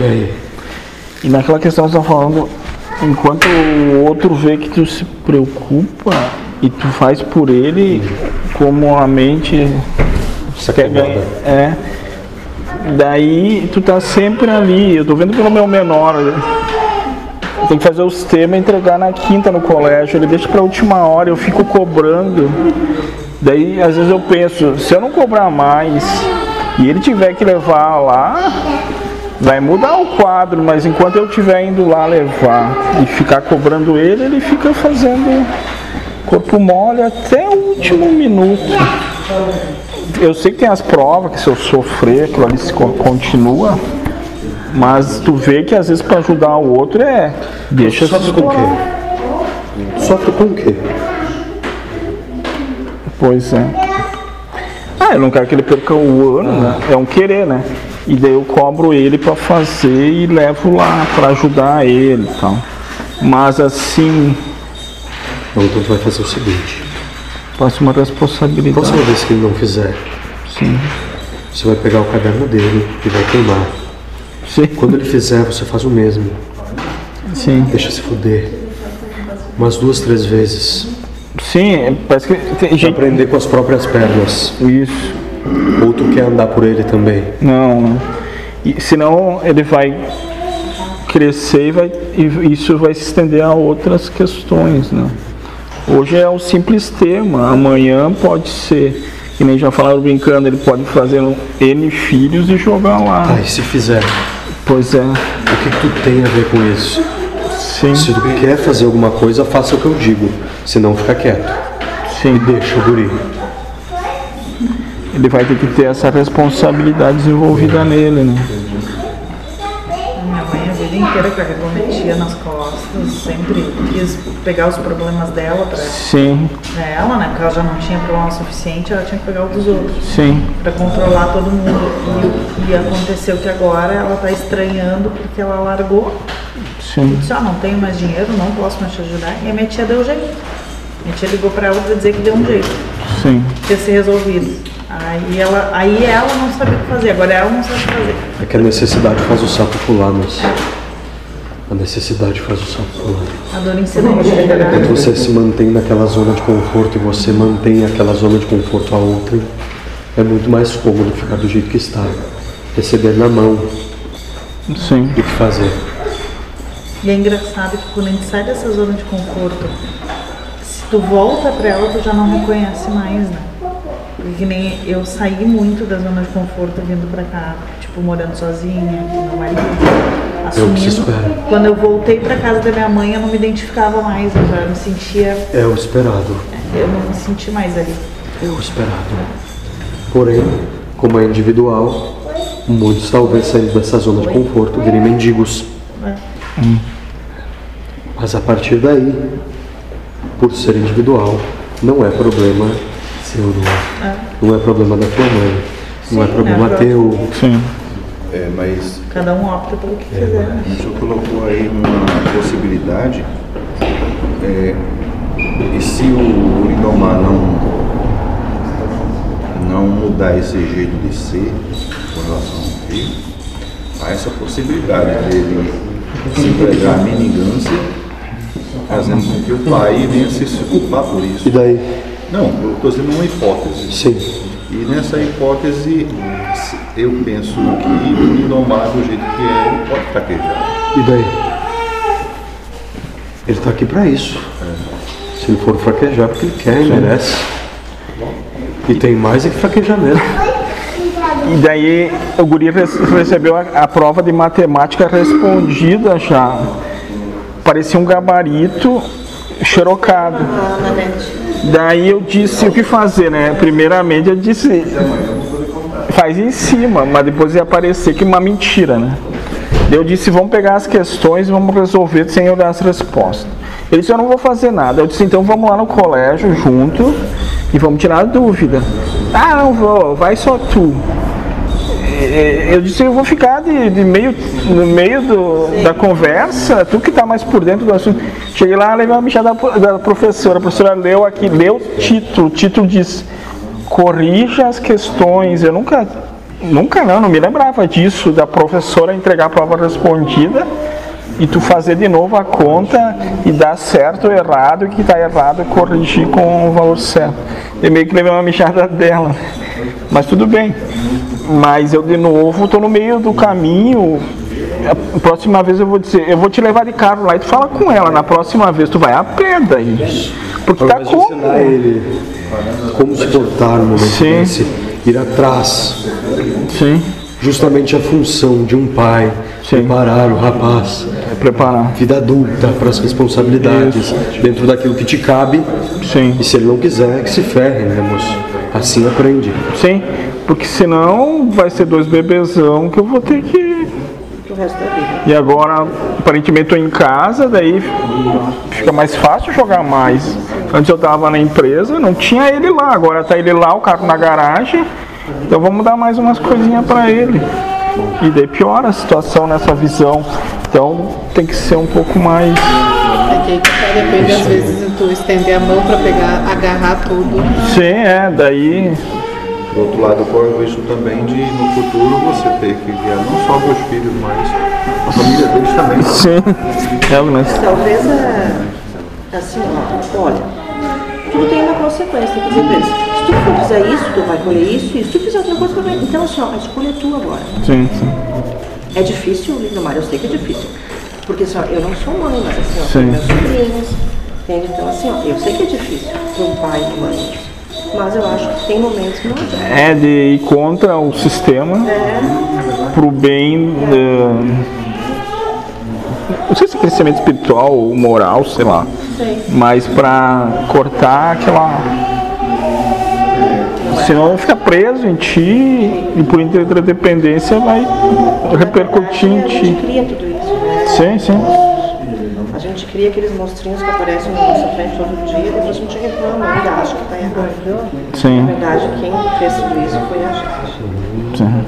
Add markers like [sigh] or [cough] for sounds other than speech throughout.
E aí? E naquela questão que você tá falando, enquanto o outro vê que tu se preocupa e tu faz por ele, como a mente Você quer ganhar. É. Daí tu tá sempre ali. Eu tô vendo pelo meu menor. Tem que fazer os temas e entregar na quinta no colégio. Ele deixa pra última hora, eu fico cobrando. Daí às vezes eu penso, se eu não cobrar mais e ele tiver que levar lá, vai mudar o quadro, mas enquanto eu estiver indo lá levar e ficar cobrando ele, ele fica fazendo corpo mole até o último minuto. Eu sei que tem as provas, que se eu sofrer, aquilo ali se co- continua, mas tu vê que às vezes para ajudar o outro é. Deixa Sofre com o quê? Sofre com o quê? Pois é. Ah, eu não quero que ele perca o ano, né? É um querer, né? E daí eu cobro ele pra fazer e levo lá pra ajudar ele e tal. Mas assim, Então, tu vai fazer o seguinte. passa uma responsabilidade. Próxima vez que ele não fizer, Sim. você vai pegar o caderno dele e vai queimar. Sim. Quando ele fizer, você faz o mesmo. Sim. Deixa se fuder. Umas duas, três vezes. Sim, parece que tem gente. aprender com as próprias pernas. Isso. Ou tu quer andar por ele também. Não, não. E, senão ele vai crescer e, vai, e isso vai se estender a outras questões, né? Hoje é um simples tema, amanhã pode ser, que nem já falaram brincando, ele pode fazer um N filhos e jogar lá. Tá, e se fizer, Pois é, o que, que tu tem a ver com isso? sim, Se tu quer fazer alguma coisa, faça o que eu digo. Senão fica quieto. sim. E deixa o guri. Ele vai ter que ter essa responsabilidade desenvolvida nele, né? Minha mãe a vida inteira carregou minha tia nas costas, sempre quis pegar os problemas dela pra, Sim, pra ela, né? Porque ela já não tinha problema suficiente, ela tinha que pegar o dos outros. sim, Pra controlar todo mundo. E, e aconteceu que agora ela tá estranhando porque ela largou. sim. Disse, ah, não tenho mais dinheiro, não posso mais te ajudar. E a minha tia deu jeito. Minha tia ligou pra ela pra dizer que deu um jeito, Sim, ter se resolvido. Aí ela, aí ela não sabia o que fazer, agora ela não sabe o que fazer. É que a necessidade faz o sapo pular, mas. A necessidade faz o sapo pular. A dor ensina a a Quando você se mantém naquela zona de conforto e você mantém aquela zona de conforto a outra, é muito mais cômodo ficar do jeito que está. Receber na mão sim. o que fazer. E é engraçado que quando a gente sai dessa zona de conforto, se tu volta pra ela, tu já não reconhece mais, né? Porque que nem eu saí muito da zona de conforto vindo pra cá, tipo, morando sozinha, com meu marido, É o que se assumindo. espera. Quando eu voltei pra casa da minha mãe, eu não me identificava mais, eu já me sentia, É o esperado. eu não me senti mais ali. É o esperado. Porém, como é individual, muitos talvez saindo dessa zona de conforto virem mendigos. né? Mas a partir daí, por ser individual, não é problema seu, não é? Não é problema da tua mãe, não é Sim, problema né? teu. Sim, É, mas Cada um opta pelo que É, quiser. né? o senhor colocou aí uma possibilidade. é, e se o Lindomar não, não mudar esse jeito de ser com relação ao filho, há essa possibilidade dele se entregar à menigância, fazendo com que o pai venha se culpar por E isso. daí? Não, eu estou fazendo uma hipótese. Sim. E nessa hipótese, eu penso que o Lindomar, do jeito que é, ele pode fraquejar. E daí? Ele tá aqui pra isso. Se ele for fraquejar, porque ele quer, ele merece. E tem mais é que fraquejar mesmo. E daí o guri rece- recebeu a, a prova de matemática respondida já. Parecia um gabarito xerocado. Daí eu disse o que fazer, né? Primeiramente eu disse faz em cima, mas depois ia aparecer que uma mentira, né? Eu disse, vamos pegar as questões e vamos resolver sem olhar as respostas. Ele disse, eu não vou fazer nada. Eu disse, então vamos lá no colégio junto e vamos tirar a dúvida. Ah, não vou, vai só tu. É, Eu disse, eu vou ficar de, de meio, no meio do- da conversa, tu que está mais por dentro do assunto. Cheguei lá, levei uma bicha da, da professora. A professora leu aqui, leu o título. O título diz, corrija as questões. Eu nunca Nunca não, não me lembrava disso, da professora entregar a prova respondida e tu fazer de novo a conta e dar certo ou errado, e que está errado corrigir com o valor certo. Eu meio que levei uma mijada [laughs] dela, mas tudo bem. Mas eu de novo estou no meio do caminho. A próxima vez eu vou dizer, eu vou te levar de carro lá e tu fala com ela. Na próxima vez tu vai a pé daí. Porque Ao tá como? ensinar ele como se portar no momento Sim. desse, ir atrás, Sim, justamente a função de um pai, Sim. preparar o rapaz, preparar. vida adulta para as responsabilidades, dentro daquilo que te cabe, Sim. e se ele não quiser, que se ferre, né, moço? Assim aprende. Sim, porque senão vai ser dois bebezão que eu vou ter que. Pro resto da vida. E agora, aparentemente, estou em casa, daí fica mais fácil jogar mais. Antes eu tava na empresa, não tinha ele lá, agora tá ele lá, o carro na garagem. Então vamos dar mais umas coisinhas para ele. E daí piora a situação nessa visão. Então tem que ser um pouco mais. Que tá, depende às vezes de tu estender a mão pra pegar, agarrar tudo. Sim, é, daí. Do outro lado, corre o risco também de, no futuro, você ter que guiar não só os filhos, mas a família deles também. Sim. É, né? Talvez, é, assim, ó, olha, tudo tem uma consequência, quer dizer, se tu for fizer isso, tu vai colher isso, e se tu fizer outra coisa, tu vai... Então, assim, ó, a escolha é tua agora. Sim, sim. É difícil, Lindomar, eu sei que é difícil. Porque assim, ó, eu não sou mãe, mas assim, ó, tenho meus sobrinhos, entende? Então, assim, ó, eu sei que é difícil para um pai e uma mãe. Mas eu acho que tem momentos que não. É de ir contra o sistema pro bem. da- não sei se é crescimento espiritual ou moral, sei lá. Sei. Mas pra cortar aquela. Senão fica preso em ti e por interdependência vai repercutir em ti. cria tudo isso, né? Sim, sim. A gente cria aqueles monstrinhos que aparecem na nossa frente todo dia e depois a gente reclama, ainda acha que tá errado. Na Sim, verdade, quem fez tudo isso foi a gente. sim.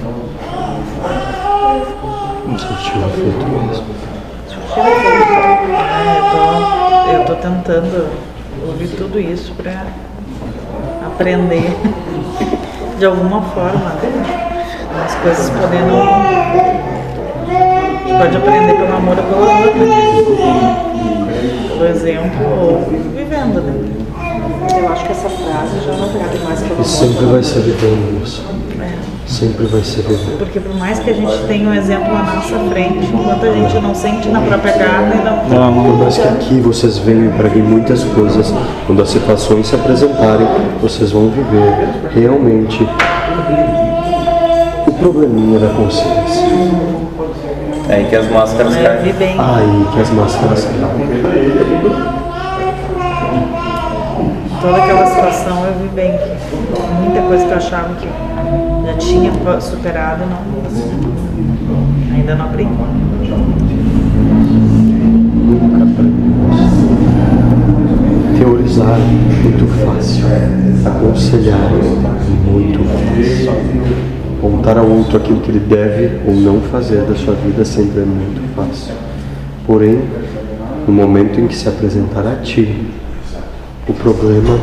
É, eu, tô, eu tô tentando ouvir tudo isso pra aprender [laughs] de alguma forma, né? As coisas podendo. Pode aprender pelo amor ou pelo amor? Pelo exemplo ou vivendo, né? Eu acho que essa frase já não cabe mais para E sempre vai ser vivendo, moço. Sempre vai ser vivendo. Porque por mais que a gente tenha um exemplo na nossa frente, enquanto a gente não sente na própria carne, não. Não, Por mais que aqui vocês venham e preguem muitas coisas, quando as situações se apresentarem, vocês vão viver realmente o probleminha da consciência. É aí que as máscaras Eu caem. Aí que as máscaras caem. Toda aquela situação eu vi bem. Muita coisa que eu achava que já tinha superado, não. Ainda não aprendi. Teorizar muito fácil. Aconselhar muito fácil. Contar ao outro aquilo que ele deve ou não fazer da sua vida sempre é muito fácil. Porém, no momento em que se apresentar a ti o problema,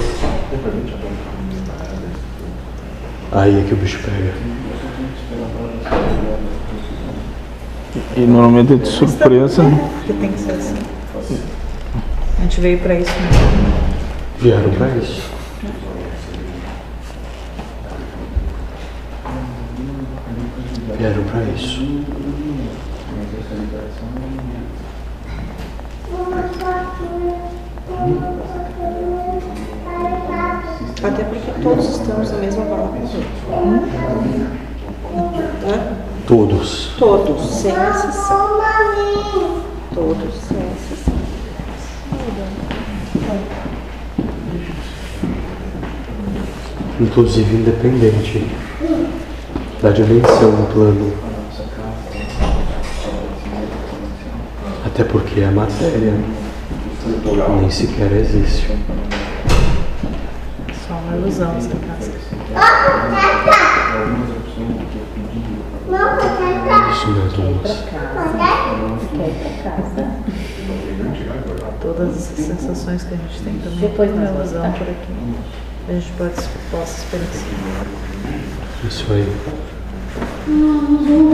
aí é que o bicho pega. E normalmente é de surpresa. Porque tem que ser assim. A gente veio pra isso né? mesmo. Vieram para isso. Vieram para isso. Até porque todos estamos na mesma bala com. Né? Todos. Todos, sem exceção. Todos, sem exceção. Inclusive independente da dimensão do plano. Até porque a matéria nem sequer existe. Só uma ilusão essa casa. Isso mesmo, moça. Todas essas sensações que a gente tem também. Depois uma ilusão por aqui. A gente pode, possa experienciar. Isso aí. 嗯